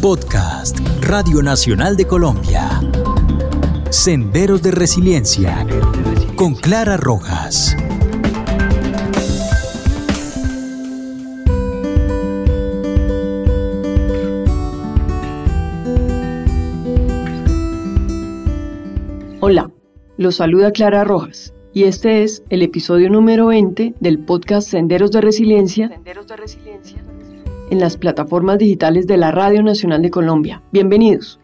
Podcast Radio Nacional de Colombia. Senderos de Resiliencia con Clara Rojas. Hola, los saluda Clara Rojas y este es el episodio número 20 del podcast Senderos de Resiliencia, en las plataformas digitales de la Radio Nacional de Colombia. Bienvenidos.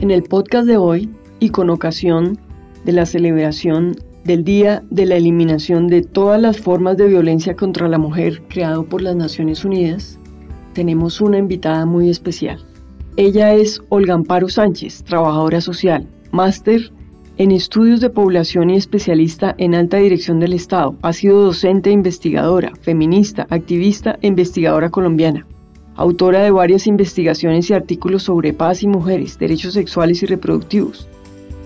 En el podcast de hoy y con ocasión de la celebración del Día de la Eliminación de todas las formas de violencia contra la mujer creado por las Naciones Unidas, tenemos una invitada muy especial. Ella es Olga Amparo Sánchez, trabajadora social, máster en estudios de población y especialista en alta dirección del Estado. Ha sido docente e investigadora, feminista, activista e investigadora colombiana. Autora de varias investigaciones y artículos sobre paz y mujeres, derechos sexuales y reproductivos,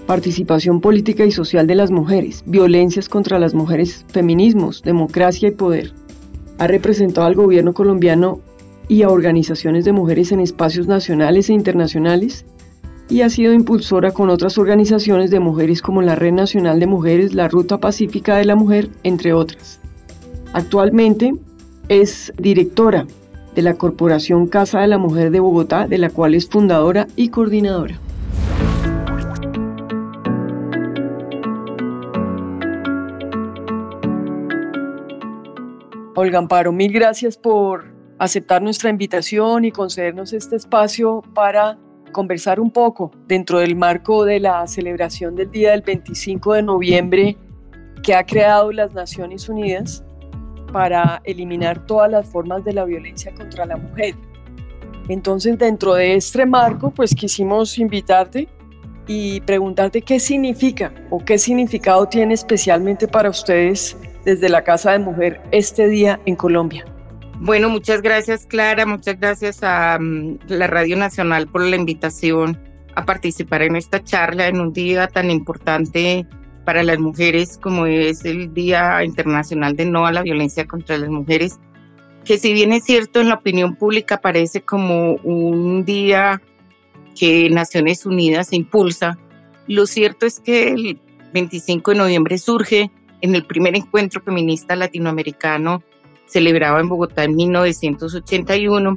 participación política y social de las mujeres, violencias contra las mujeres, feminismos, democracia y poder. Ha representado al gobierno colombiano y a organizaciones de mujeres en espacios nacionales e internacionales y ha sido impulsora con otras organizaciones de mujeres como la Red Nacional de Mujeres, la Ruta Pacífica de la Mujer, entre otras. Actualmente es directora de la Corporación Casa de la Mujer de Bogotá, de la cual es fundadora y coordinadora. Olga Amparo, mil gracias por aceptar nuestra invitación y concedernos este espacio para conversar un poco dentro del marco de la celebración del día del 25 de noviembre que ha creado las Naciones Unidas para eliminar todas las formas de la violencia contra la mujer. Entonces, dentro de este marco, pues quisimos invitarte y preguntarte qué significa o qué significado tiene especialmente para ustedes desde la Casa de Mujer este día en Colombia. Bueno, muchas gracias Clara, muchas gracias a mm, la Radio Nacional por la invitación a participar en esta charla en un día tan importante para las mujeres como es el Día Internacional de No a la Violencia contra las Mujeres, que si bien es cierto en la opinión pública parece como un día que Naciones Unidas impulsa, lo cierto es que el 25 de noviembre surge en el primer encuentro feminista latinoamericano celebraba en Bogotá en 1981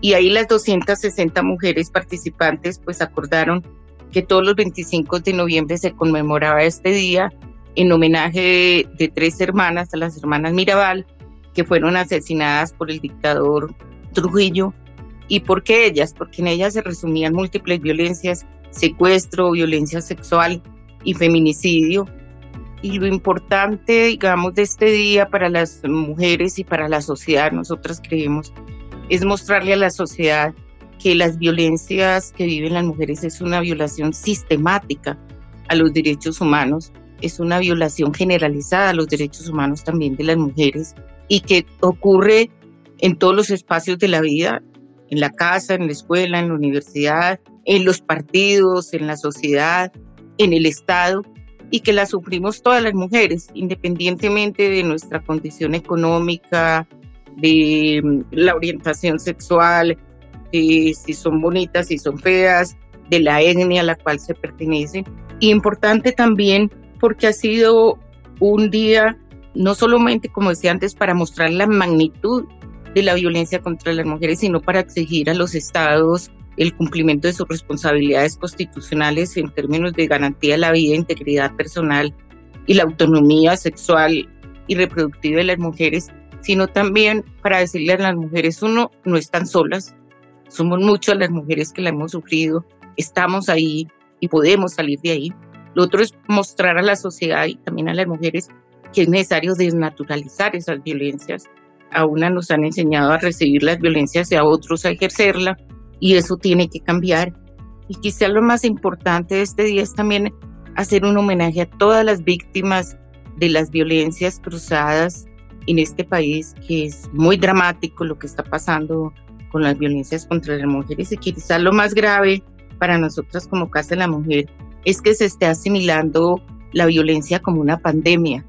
y ahí las 260 mujeres participantes pues acordaron que todos los 25 de noviembre se conmemoraba este día en homenaje de, tres hermanas, a las hermanas Mirabal, que fueron asesinadas por el dictador Trujillo. ¿Y por qué ellas? Porque en ellas se resumían múltiples violencias, secuestro, violencia sexual y feminicidio, y lo importante, digamos, de este día para las mujeres y para la sociedad, nosotras creemos, es mostrarle a la sociedad que las violencias que viven las mujeres es una violación sistemática a los derechos humanos, es una violación generalizada a los derechos humanos también de las mujeres y que ocurre en todos los espacios de la vida, en la casa, en la escuela, en la universidad, en los partidos, en la sociedad, en el Estado y que la sufrimos todas las mujeres, independientemente de nuestra condición económica, de mm, la orientación sexual, de si son bonitas, si son feas, de la etnia a la cual se pertenece. Y importante también porque ha sido un día, no solamente, como decía antes, para mostrar la magnitud de la violencia contra las mujeres, sino para exigir a los estados el cumplimiento de sus responsabilidades constitucionales en términos de garantía de la vida, integridad personal y la autonomía sexual y reproductiva de las mujeres, sino también para decirle a las mujeres, uno, no están solas, somos muchas las mujeres que la hemos sufrido, estamos ahí y podemos salir de ahí. Lo otro es mostrar a la sociedad y también a las mujeres que es necesario desnaturalizar esas violencias. A una nos han enseñado a recibir las violencias y a otros a ejercerla y eso tiene que cambiar. Y quizá lo más importante de este día es también hacer un homenaje a todas las víctimas de las violencias cruzadas en este país, que es muy dramático lo que está pasando con las violencias contra las mujeres y quizá lo más grave para nosotras como Casa de la Mujer es que se esté asimilando la violencia como una pandemia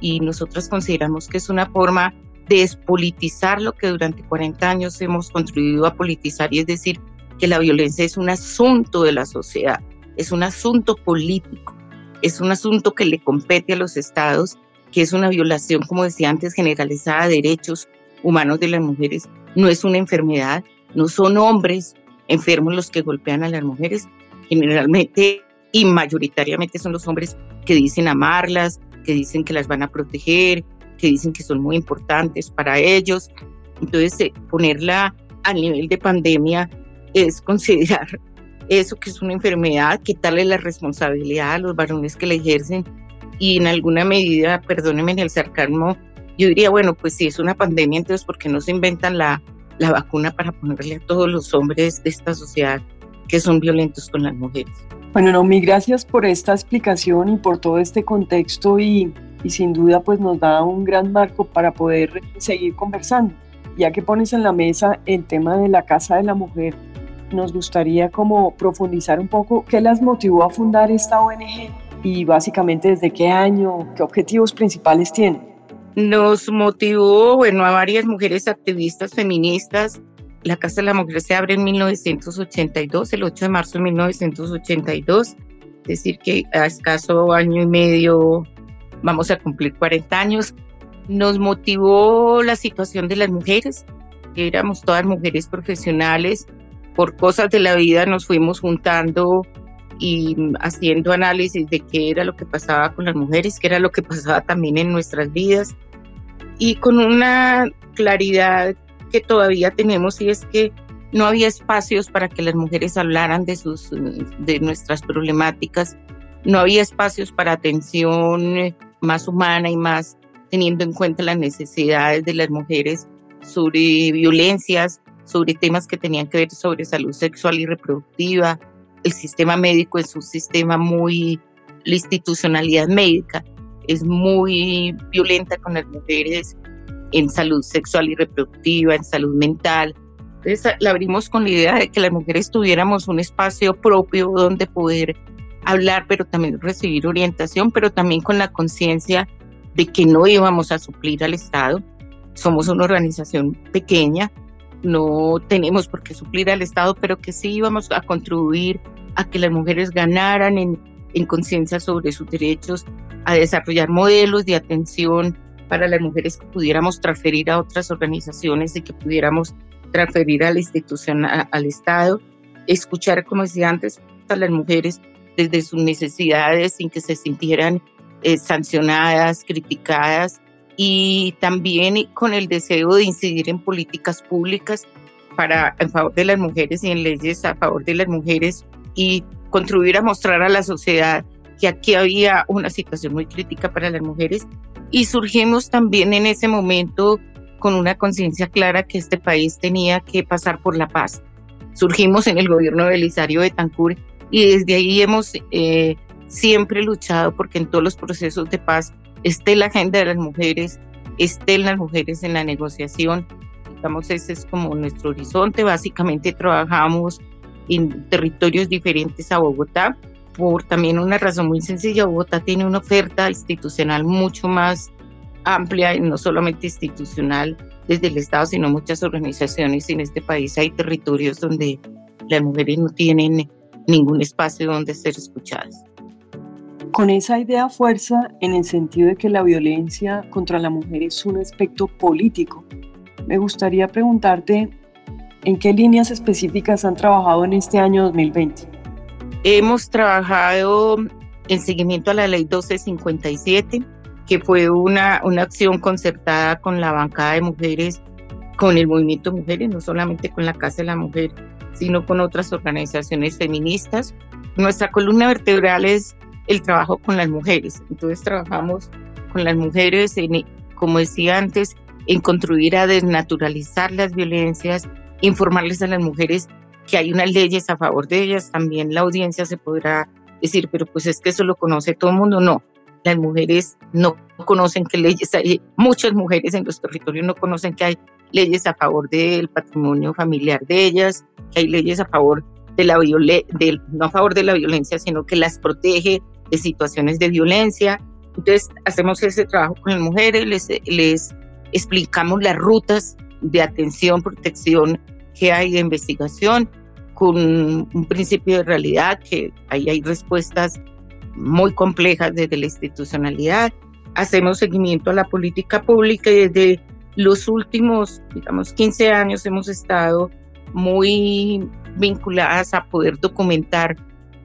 y nosotras consideramos que es una forma despolitizar lo que durante 40 años hemos contribuido a politizar y es decir, que la violencia es un asunto de la sociedad, es un asunto político, es un asunto que le compete a los estados, que es una violación, como decía antes, generalizada de derechos humanos de las mujeres, no es una enfermedad, no son hombres enfermos los que golpean a las mujeres, generalmente y mayoritariamente son los hombres que dicen amarlas, que dicen que las van a proteger, que dicen que son muy importantes para ellos. Entonces, eh, ponerla al nivel de pandemia es considerar eso que es una enfermedad, quitarle la responsabilidad a los varones que la ejercen y en alguna medida, perdónenme en el sarcasmo, yo diría, bueno, pues si es una pandemia, entonces ¿por qué no se inventan la, la vacuna para ponerle a todos los hombres de esta sociedad que son violentos con las mujeres? Bueno, Naomi, gracias por esta explicación y por todo este contexto y, y sin duda pues nos da un gran marco para poder seguir conversando. Ya que pones en la mesa el tema de la Casa de la Mujer, nos gustaría como profundizar un poco qué las motivó a fundar esta ONG y básicamente desde qué año, qué objetivos principales tiene. Nos motivó, bueno, a varias mujeres activistas feministas la Casa de la Mujer se abre en 1982, el 8 de marzo de 1982, es decir, que a escaso año y medio vamos a cumplir 40 años. Nos motivó la situación de las mujeres, éramos todas mujeres profesionales, por cosas de la vida nos fuimos juntando y haciendo análisis de qué era lo que pasaba con las mujeres, qué era lo que pasaba también en nuestras vidas y con una claridad que todavía tenemos y es que no había espacios para que las mujeres hablaran de, sus, de nuestras problemáticas, no había espacios para atención más humana y más teniendo en cuenta las necesidades de las mujeres sobre violencias, sobre temas que tenían que ver sobre salud sexual y reproductiva, el sistema médico es un sistema muy, la institucionalidad médica es muy violenta con las mujeres, en salud sexual y reproductiva, en salud mental. Entonces la abrimos con la idea de que las mujeres tuviéramos un espacio propio donde poder hablar, pero también recibir orientación, pero también con la conciencia de que no íbamos a suplir al Estado. Somos una organización pequeña, no tenemos por qué suplir al Estado, pero que sí íbamos a contribuir a que las mujeres ganaran en, en conciencia sobre sus derechos, a desarrollar modelos de atención para las mujeres que pudiéramos transferir a otras organizaciones y que pudiéramos transferir a la institución, al Estado, escuchar, como decía antes, a las mujeres desde sus necesidades sin que se sintieran eh, sancionadas, criticadas y también con el deseo de incidir en políticas públicas para en favor de las mujeres y en leyes a favor de las mujeres y contribuir a mostrar a la sociedad que aquí había una situación muy crítica para las mujeres y surgimos también en ese momento con una conciencia clara que este país tenía que pasar por la paz. Surgimos en el gobierno de Belisario Tancur y desde ahí hemos eh, siempre luchado porque en todos los procesos de paz esté la agenda de las mujeres, estén las mujeres en la negociación. Digamos, ese es como nuestro horizonte. Básicamente trabajamos en territorios diferentes a Bogotá por también una razón muy sencilla, Bogotá tiene una oferta institucional mucho más amplia, y no solamente institucional desde el Estado, sino muchas organizaciones en este país hay territorios donde las mujeres no tienen ningún espacio donde ser escuchadas. Con esa idea fuerza en el sentido de que la violencia contra la mujer es un aspecto político, me gustaría preguntarte en qué líneas específicas han trabajado en este año 2020. Hemos trabajado en seguimiento a la ley 1257, que fue una, una acción concertada con la bancada de mujeres, con el movimiento Mujeres, no solamente con la Casa de la Mujer, sino con otras organizaciones feministas. Nuestra columna vertebral es el trabajo con las mujeres. Entonces trabajamos con las mujeres, en, como decía antes, en construir a desnaturalizar las violencias, informarles a las mujeres que hay unas leyes a favor de ellas, también la audiencia se podrá decir, pero pues es que eso lo conoce todo el mundo. No, las mujeres no conocen qué leyes hay, muchas mujeres en los territorios no conocen que hay leyes a favor del patrimonio familiar de ellas, que hay leyes a favor de la violencia, no a favor de la violencia, sino que las protege de situaciones de violencia. Entonces hacemos ese trabajo con las mujeres, les, les explicamos las rutas de atención, protección que hay de investigación, con un principio de realidad, que ahí hay respuestas muy complejas desde la institucionalidad. Hacemos seguimiento a la política pública y desde los últimos, digamos, 15 años hemos estado muy vinculadas a poder documentar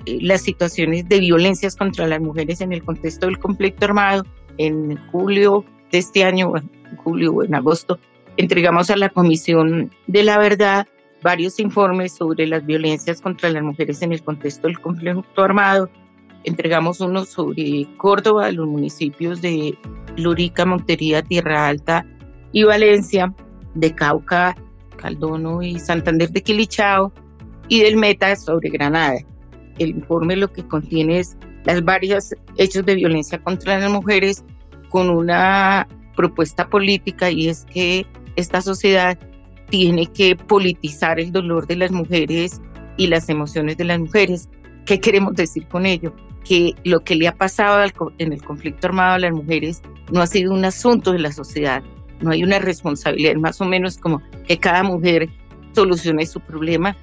eh, las situaciones de violencias contra las mujeres en el contexto del conflicto armado. En julio de este año, en julio en agosto, entregamos a la Comisión de la Verdad varios informes sobre las violencias contra las mujeres en el contexto del conflicto armado. Entregamos uno sobre Córdoba, los municipios de Lurica, Montería, Tierra Alta y Valencia, de Cauca, Caldono y Santander de Quilichao, y del Meta sobre Granada. El informe lo que contiene es las varios hechos de violencia contra las mujeres con una propuesta política y es que esta sociedad tiene que politizar el dolor de las mujeres y las emociones de las mujeres. ¿Qué queremos decir con ello? Que lo que le ha pasado en el conflicto armado a las mujeres no ha sido un asunto de la sociedad, no hay una responsabilidad, más o menos como que cada mujer solucione su problema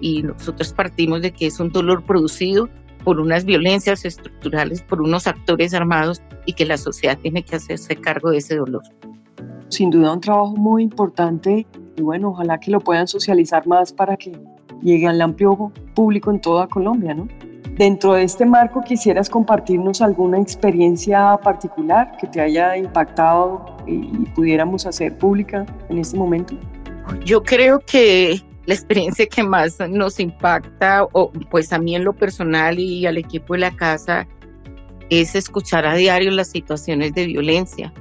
y nosotros partimos de que es un dolor producido por unas violencias estructurales, por unos actores armados y que la sociedad tiene que hacerse cargo de ese dolor. Sin duda un trabajo muy importante y bueno, ojalá que lo puedan socializar más para que llegue al amplio público en toda Colombia, ¿no? Dentro de este marco, ¿quisieras compartirnos alguna experiencia particular que te haya impactado y pudiéramos hacer pública en este momento? Yo creo que la experiencia que más nos impacta, o pues a mí en lo personal y al equipo de la casa, es escuchar a diario las situaciones de violencia.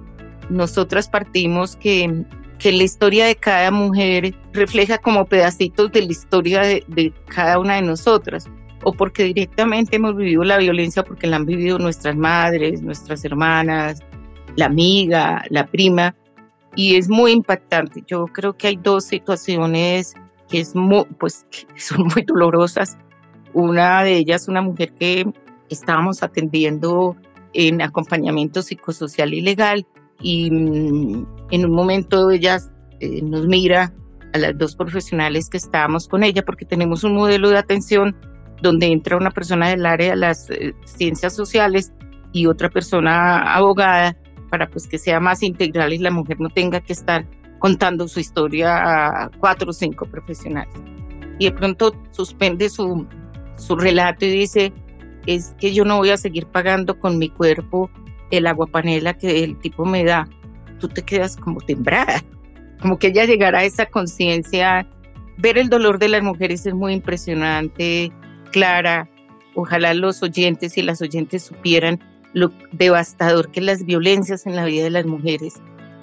Nosotras partimos que que la historia de cada mujer refleja como pedacitos de la historia de, cada una de nosotras, o porque directamente hemos vivido la violencia porque la han vivido nuestras madres, nuestras hermanas, la amiga, la prima, y es muy impactante. Yo creo que hay dos situaciones que, es pues, que son muy dolorosas. Una de ellas, una mujer que estábamos atendiendo en acompañamiento psicosocial y legal, y mm, en un momento ella eh, nos mira a las dos profesionales que estábamos con ella porque tenemos un modelo de atención donde entra una persona del área de las eh, ciencias sociales y otra persona abogada para pues que sea más integral y la mujer no tenga que estar contando su historia a cuatro o cinco profesionales. Y de pronto suspende su, su relato y dice, es que yo no voy a seguir pagando con mi cuerpo el agua panela que el tipo me da, tú te quedas como tembrada, como que ella llegará a esa conciencia. Ver el dolor de las mujeres es muy impresionante, Clara. Ojalá los oyentes y las oyentes supieran lo devastador que las violencias en la vida de las mujeres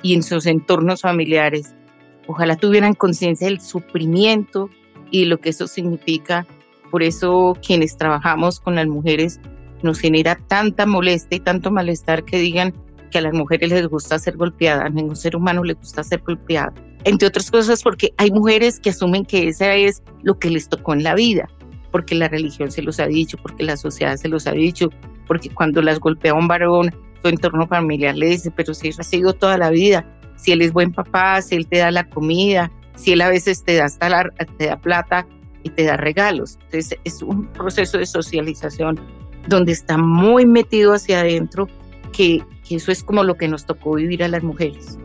y en sus entornos familiares. Ojalá tuvieran conciencia del sufrimiento y lo que eso significa. Por eso quienes trabajamos con las mujeres nos genera tanta molestia y tanto malestar que digan que a las mujeres les gusta ser golpeadas, a ningún ser humano le gusta ser golpeado. Entre otras cosas porque hay mujeres que asumen que esa es lo que les tocó en la vida, porque la religión se los ha dicho, porque la sociedad se los ha dicho, porque cuando las golpea un varón, su entorno familiar le dice, pero si eso ha sido toda la vida, si él es buen papá, si él te da la comida, si él a veces te da, hasta la, te da plata y te da regalos. Entonces es un proceso de socialización donde está muy metido hacia adentro, que, eso es como lo que nos tocó vivir a las mujeres.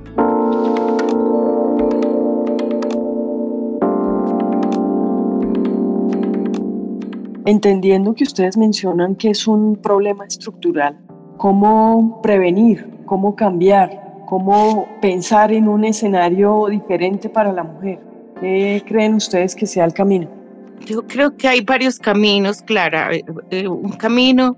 Entendiendo que ustedes mencionan que es un problema estructural, ¿cómo prevenir? ¿Cómo cambiar? ¿Cómo pensar en un escenario diferente para la mujer? ¿Qué creen ustedes que sea el camino? Yo creo que hay varios caminos, Clara. Eh, eh, un camino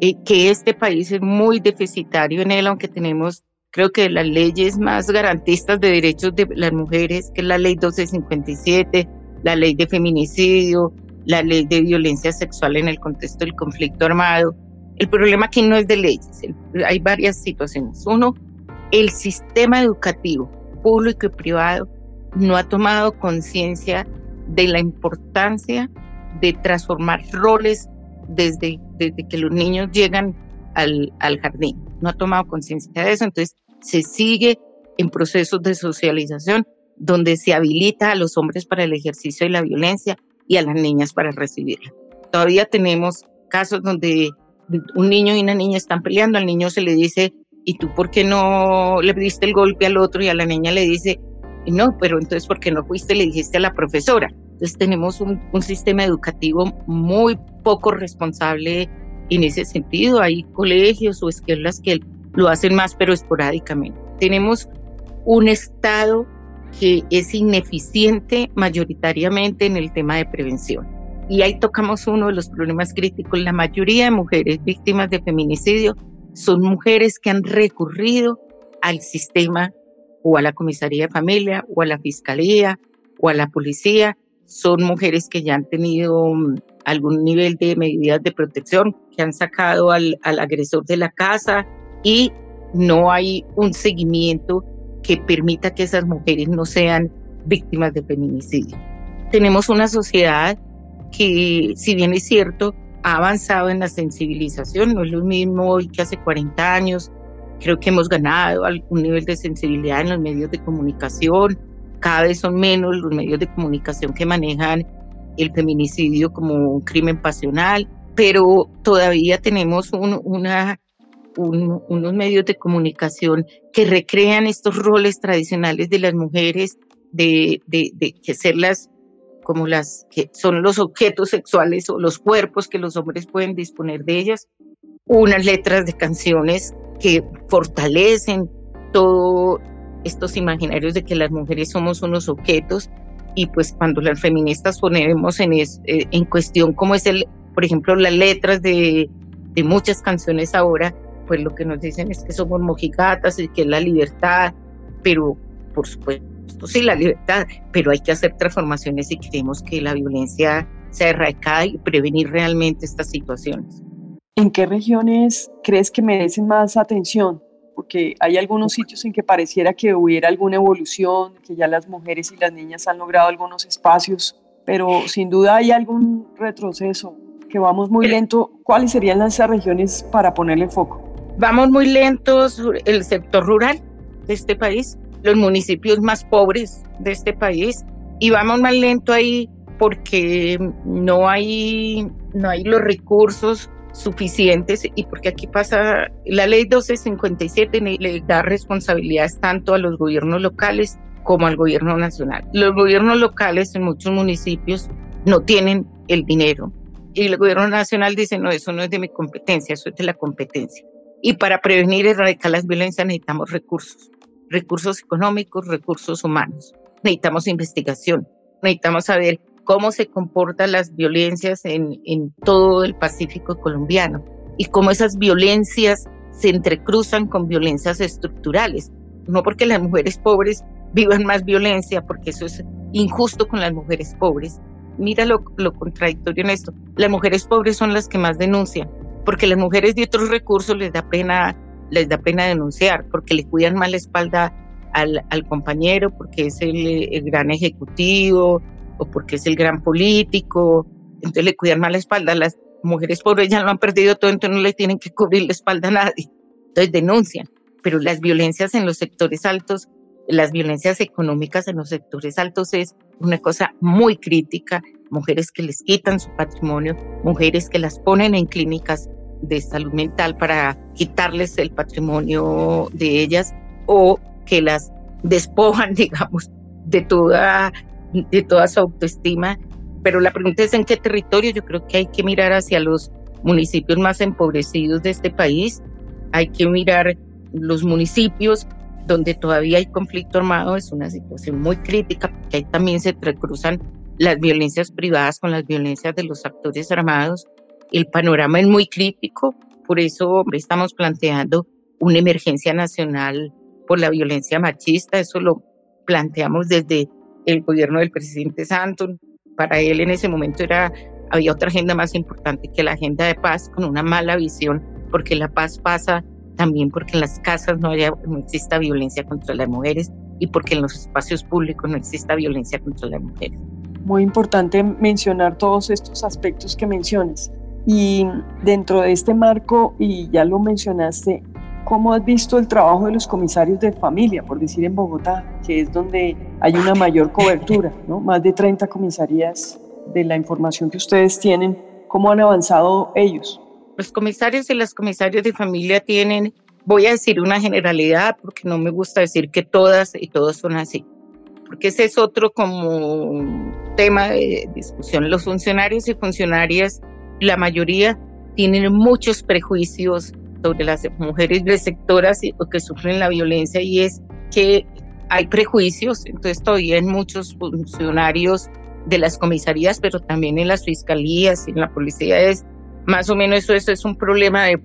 eh, que este país es muy deficitario en él, aunque tenemos, creo que las leyes más garantistas de derechos de las mujeres, que es la ley 1257, la ley de feminicidio, la ley de violencia sexual en el contexto del conflicto armado. El problema aquí no es de leyes, hay varias situaciones. Uno, el sistema educativo público y privado no ha tomado conciencia de la importancia de transformar roles desde, desde que los niños llegan al, al jardín. No ha tomado conciencia de eso, entonces se sigue en procesos de socialización donde se habilita a los hombres para el ejercicio de la violencia y a las niñas para recibirla. Todavía tenemos casos donde un niño y una niña están peleando, al niño se le dice, ¿y tú por qué no le diste el golpe al otro? Y a la niña le dice, no, pero entonces ¿por qué no fuiste le dijiste a la profesora? Entonces tenemos un, un sistema educativo muy poco responsable en ese sentido. Hay colegios o escuelas que lo hacen más, pero esporádicamente. Tenemos un Estado que es ineficiente mayoritariamente en el tema de prevención. Y ahí tocamos uno de los problemas críticos. La mayoría de mujeres víctimas de feminicidio son mujeres que han recurrido al sistema o a la comisaría de familia o a la fiscalía o a la policía. Son mujeres que ya han tenido mm, algún nivel de medidas de protección, que han sacado al, al agresor de la casa y no hay un seguimiento que permita que esas mujeres no sean víctimas de feminicidio. Tenemos una sociedad que, si bien es cierto, ha avanzado en la sensibilización, no es lo mismo hoy que hace 40 años, creo que hemos ganado algún nivel de sensibilidad en los medios de comunicación, cada vez son menos los medios de comunicación que manejan el feminicidio como un crimen pasional, pero todavía tenemos una unos medios de comunicación que recrean estos roles tradicionales de las mujeres, de, de, de que ser las como las que son los objetos sexuales o los cuerpos que los hombres pueden disponer de ellas, unas letras de canciones que fortalecen todos estos imaginarios de que las mujeres somos unos objetos y pues cuando las feministas ponemos en, es, eh, en cuestión cómo es el, por ejemplo, las letras de, de muchas canciones ahora, pues lo que nos dicen es que somos mojigatas y que es la libertad, pero por supuesto sí, la libertad, pero hay que hacer transformaciones si queremos que la violencia sea erradicada y prevenir realmente estas situaciones. ¿En qué regiones crees que merecen más atención? Porque hay algunos sitios en que pareciera que hubiera alguna evolución, que ya las mujeres y las niñas han logrado algunos espacios, pero sin duda hay algún retroceso, que vamos muy lento. ¿Cuáles serían las regiones para ponerle foco? Vamos muy lentos el sector rural de este país, los municipios más pobres de este país y vamos más lento ahí porque no hay, no hay los recursos suficientes y porque aquí pasa la ley 1257 le da responsabilidades tanto a los gobiernos locales como al gobierno nacional. Los gobiernos locales en muchos municipios no tienen el dinero y el gobierno nacional dice no, eso no es de mi competencia, eso es de la competencia. Y para prevenir y erradicar las violencias necesitamos recursos, recursos económicos, recursos humanos. Necesitamos investigación, necesitamos saber cómo se comportan las violencias en, en todo el Pacífico colombiano y cómo esas violencias se entrecruzan con violencias estructurales. No porque las mujeres pobres vivan más violencia, porque eso es injusto con las mujeres pobres. Mira lo, lo contradictorio en esto. Las mujeres pobres son las que más denuncian, porque las mujeres de otros recursos les da pena, les da pena denunciar, porque le cuidan mal la espalda al, al compañero, porque es el, gran ejecutivo o porque es el gran político, entonces le cuidan mal la espalda. Las mujeres pobres ya lo han perdido todo, entonces no le tienen que cubrir la espalda a nadie. Entonces denuncian, pero las violencias en los sectores altos, las violencias económicas en los sectores altos es una cosa muy crítica mujeres que les quitan su patrimonio, mujeres que las ponen en clínicas de salud mental para quitarles el patrimonio de ellas o que las despojan, digamos, de toda, de toda su autoestima. Pero la pregunta es en qué territorio. Yo creo que hay que mirar hacia los municipios más empobrecidos de este país. Hay que mirar los municipios donde todavía hay conflicto armado. Es una situación muy crítica porque ahí también se entrecruzan las violencias privadas con las violencias de los actores armados. El panorama es muy crítico, por eso estamos planteando una emergencia nacional por la violencia machista. Eso lo planteamos desde el gobierno del presidente Santos. Para él en ese momento era, había otra agenda más importante que la agenda de paz, con una mala visión, porque la paz pasa también porque en las casas no, haya, no exista violencia contra las mujeres y porque en los espacios públicos no exista violencia contra las mujeres muy importante mencionar todos estos aspectos que mencionas. Y dentro de este marco, y ya lo mencionaste, ¿cómo has visto el trabajo de los comisarios de familia, por decir en Bogotá, que es donde hay una mayor cobertura, ¿no? Más de 30 comisarías de la información que ustedes tienen, ¿cómo han avanzado ellos? Los comisarios y las comisarias de familia tienen, voy a decir una generalidad, porque no me gusta decir que todas y todos son así, porque ese es otro como tema de discusión. Los funcionarios y funcionarias, la mayoría tienen muchos prejuicios sobre las mujeres receptoras que sufren la violencia y es que hay prejuicios, entonces todavía en muchos funcionarios de las comisarías, pero también en las fiscalías y en la policía es más o menos eso, eso es un problema de,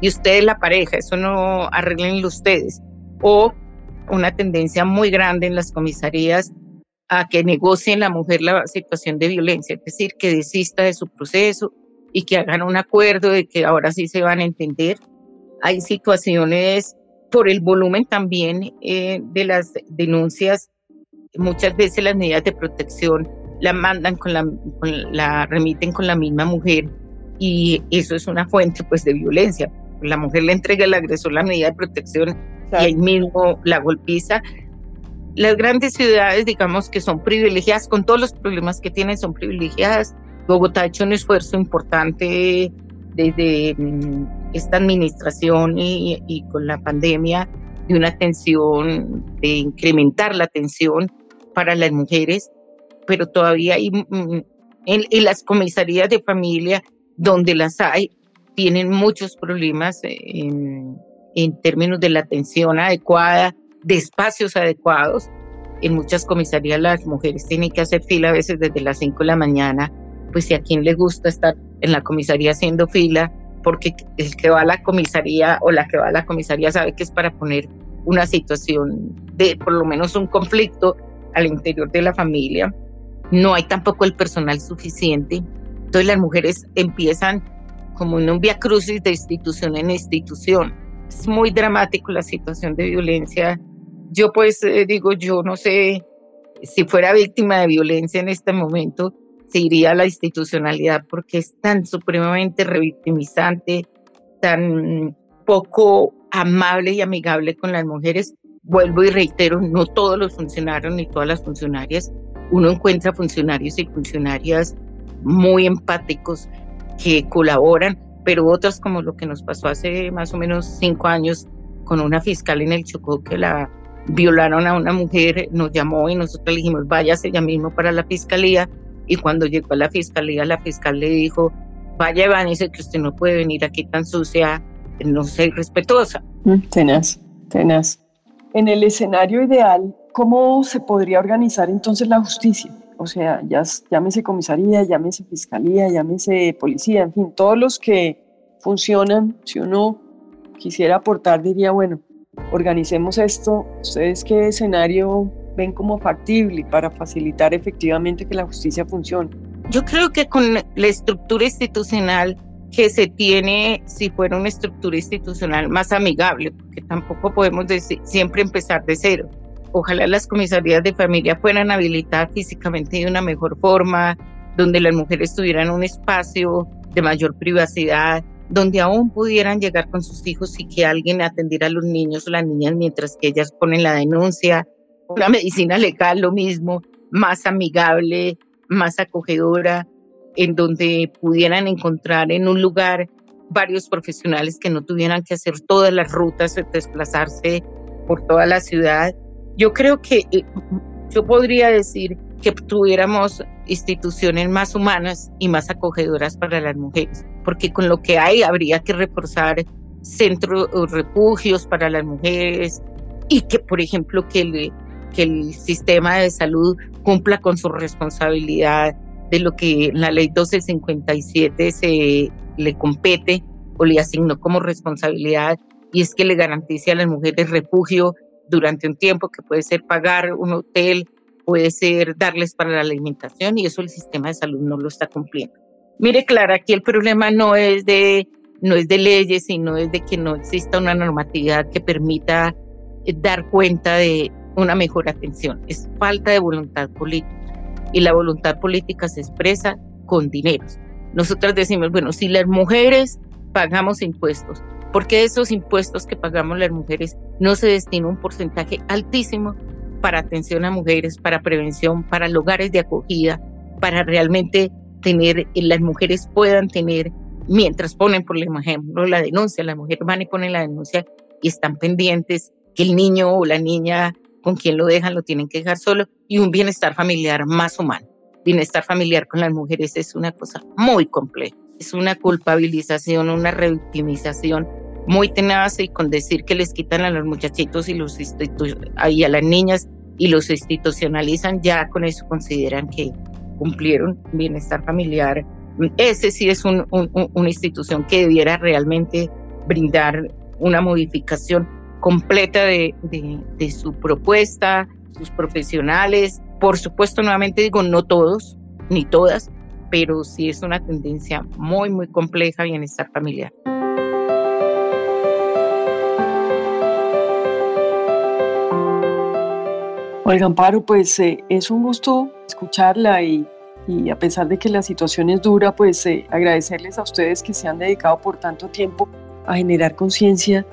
y ustedes la pareja, eso no arreglenlo ustedes. O una tendencia muy grande en las comisarías a que negocien la mujer la situación de violencia, es decir, que desista de su proceso y que hagan un acuerdo de que ahora sí se van a entender. Hay situaciones por el volumen también eh, de las denuncias, muchas veces las medidas de protección la mandan con la, la remiten con la misma mujer y eso es una fuente pues de violencia. La mujer le entrega al agresor la medida de protección y ahí mismo la golpiza. Las grandes ciudades, digamos que son privilegiadas, con todos los problemas que tienen, son privilegiadas. Bogotá ha hecho un esfuerzo importante desde mm, esta administración y, y con la pandemia de una atención, de incrementar la atención para las mujeres, pero todavía hay mm, mm, en, en, las comisarías de familia donde las hay, tienen muchos problemas en, en términos de la atención adecuada, de espacios adecuados. En muchas comisarías las mujeres tienen que hacer fila a veces desde las 5 de la mañana, pues si a quien le gusta estar en la comisaría haciendo fila, porque el que va a la comisaría o la que va a la comisaría sabe que es para poner una situación de por lo menos un conflicto al interior de la familia. No hay tampoco el personal suficiente. Entonces las mujeres empiezan como en un via crucis de institución en institución es muy dramático la situación de violencia. Yo pues eh, digo, yo no sé si fuera víctima de violencia en este momento, se iría a la institucionalidad porque es tan supremamente revictimizante, tan poco amable y amigable con las mujeres. Vuelvo y reitero, no todos los funcionarios ni todas las funcionarias. Uno encuentra funcionarios y funcionarias muy empáticos que colaboran, pero otras como lo que nos pasó hace más o menos cinco años con una fiscal en el Chocó que la violaron a una mujer, nos llamó y nosotros le dijimos, váyase ya mismo para la fiscalía. Y cuando llegó a la fiscalía, la fiscal le dijo, vaya dice que usted no puede venir aquí tan sucia, no sé, respetuosa. Mm, tenaz, tenaz. En el escenario ideal, ¿cómo se podría organizar entonces la justicia? o sea, ya, llámese comisaría, llámese fiscalía, llámese policía, en fin, todos los que funcionan, si uno quisiera aportar, diría, bueno, organicemos esto, ¿ustedes qué escenario ven como factible para facilitar efectivamente que la justicia funcione? Yo creo que con la estructura institucional que se tiene, si fuera una estructura institucional más amigable, porque tampoco podemos decir, siempre empezar de cero Ojalá las comisarías de familia fueran habilitadas físicamente de una mejor forma, donde las mujeres tuvieran un espacio de mayor privacidad, donde aún pudieran llegar con sus hijos y que alguien atendiera a los niños o las niñas mientras que ellas ponen la denuncia. Una medicina legal, lo mismo, más amigable, más acogedora, en donde pudieran encontrar en un lugar varios profesionales que no tuvieran que hacer todas las rutas, desplazarse por toda la ciudad yo creo que eh, yo podría decir que tuviéramos instituciones más humanas y más acogedoras para las mujeres, porque con lo que hay habría que reforzar centros o refugios para las mujeres y que, por ejemplo, que el, que el sistema de salud cumpla con su responsabilidad de lo que la ley 1257 se le compete o le asignó como responsabilidad y es que le garantice a las mujeres refugio durante un tiempo, que puede ser pagar un hotel, puede ser darles para la alimentación y eso el sistema de salud no lo está cumpliendo. Mire, Clara, aquí el problema no es de, no es de leyes, sino es de que no exista una normatividad que permita eh, dar cuenta de una mejor atención. Es falta de voluntad política y la voluntad política se expresa con dineros. Nosotras decimos, bueno, si las mujeres pagamos impuestos, porque esos impuestos que pagamos las mujeres no se destina un porcentaje altísimo para atención a mujeres, para prevención, para lugares de acogida, para realmente tener, las mujeres puedan tener, mientras ponen, por ejemplo, la denuncia, la mujer van y ponen la denuncia y están pendientes que el niño o la niña con quien lo dejan lo tienen que dejar solo y un bienestar familiar más humano. Bienestar familiar con las mujeres es una cosa muy compleja, es una culpabilización, una revictimización muy tenaz y con decir que les quitan a los muchachitos y, a las niñas y los institucionalizan, ya con eso consideran que cumplieron bienestar familiar. Ese sí es un, una institución que debiera realmente brindar una modificación completa de, de su propuesta, sus profesionales. Por supuesto, nuevamente digo, no todos ni todas, pero sí es una tendencia muy, muy compleja bienestar familiar. Olga Amparo, pues eh, es un gusto escucharla y, a pesar de que la situación es dura, pues eh, agradecerles a ustedes que se han dedicado por tanto tiempo a generar conciencia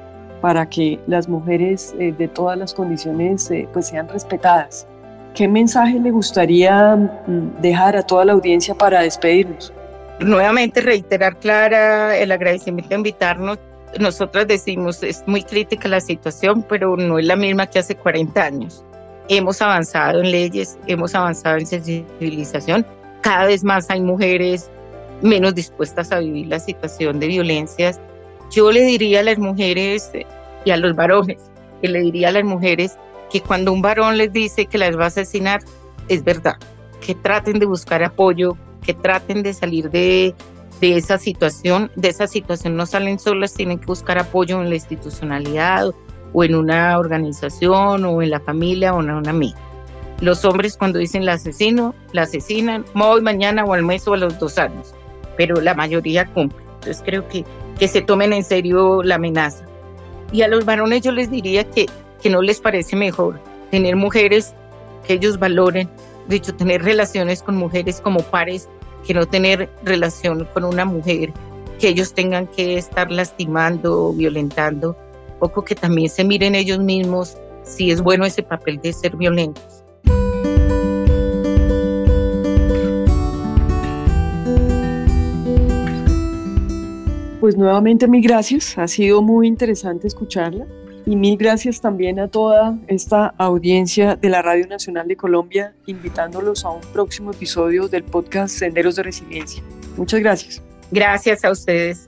para que las mujeres eh, de todas las condiciones pues sean respetadas. ¿Qué mensaje le gustaría mm, dejar a toda la audiencia para despedirnos? Nuevamente reiterar, Clara, el agradecimiento de invitarnos. Nosotras decimos, es muy crítica la situación, pero no es la misma que hace 40 años hemos avanzado en leyes, hemos avanzado en sensibilización. Cada vez más hay mujeres menos dispuestas a vivir la situación de violencias. Yo le diría a las mujeres y a los varones, que le diría a las mujeres que cuando un varón les dice que las va a asesinar, es verdad, que traten de buscar apoyo, que traten de salir de, de esa situación. De esa situación no salen solas, tienen que buscar apoyo en la institucionalidad o en una organización o en la familia o en una amiga. Los hombres cuando dicen la asesino, la asesinan hoy, mañana o al mes o a los dos años, pero la mayoría cumple. Entonces creo que, que se tomen en serio la amenaza. Y a los varones yo les diría que, que no les parece mejor tener mujeres que ellos valoren, de hecho tener relaciones con mujeres como pares, que no tener relación con una mujer que ellos tengan que estar lastimando o violentando poco que también se miren ellos mismos si es bueno ese papel de ser violentos. Pues nuevamente mil gracias, ha sido muy interesante escucharla y mil gracias también a toda esta audiencia de la Radio Nacional de Colombia, invitándolos a un próximo episodio del podcast Senderos de Resiliencia. Muchas gracias. Gracias a ustedes.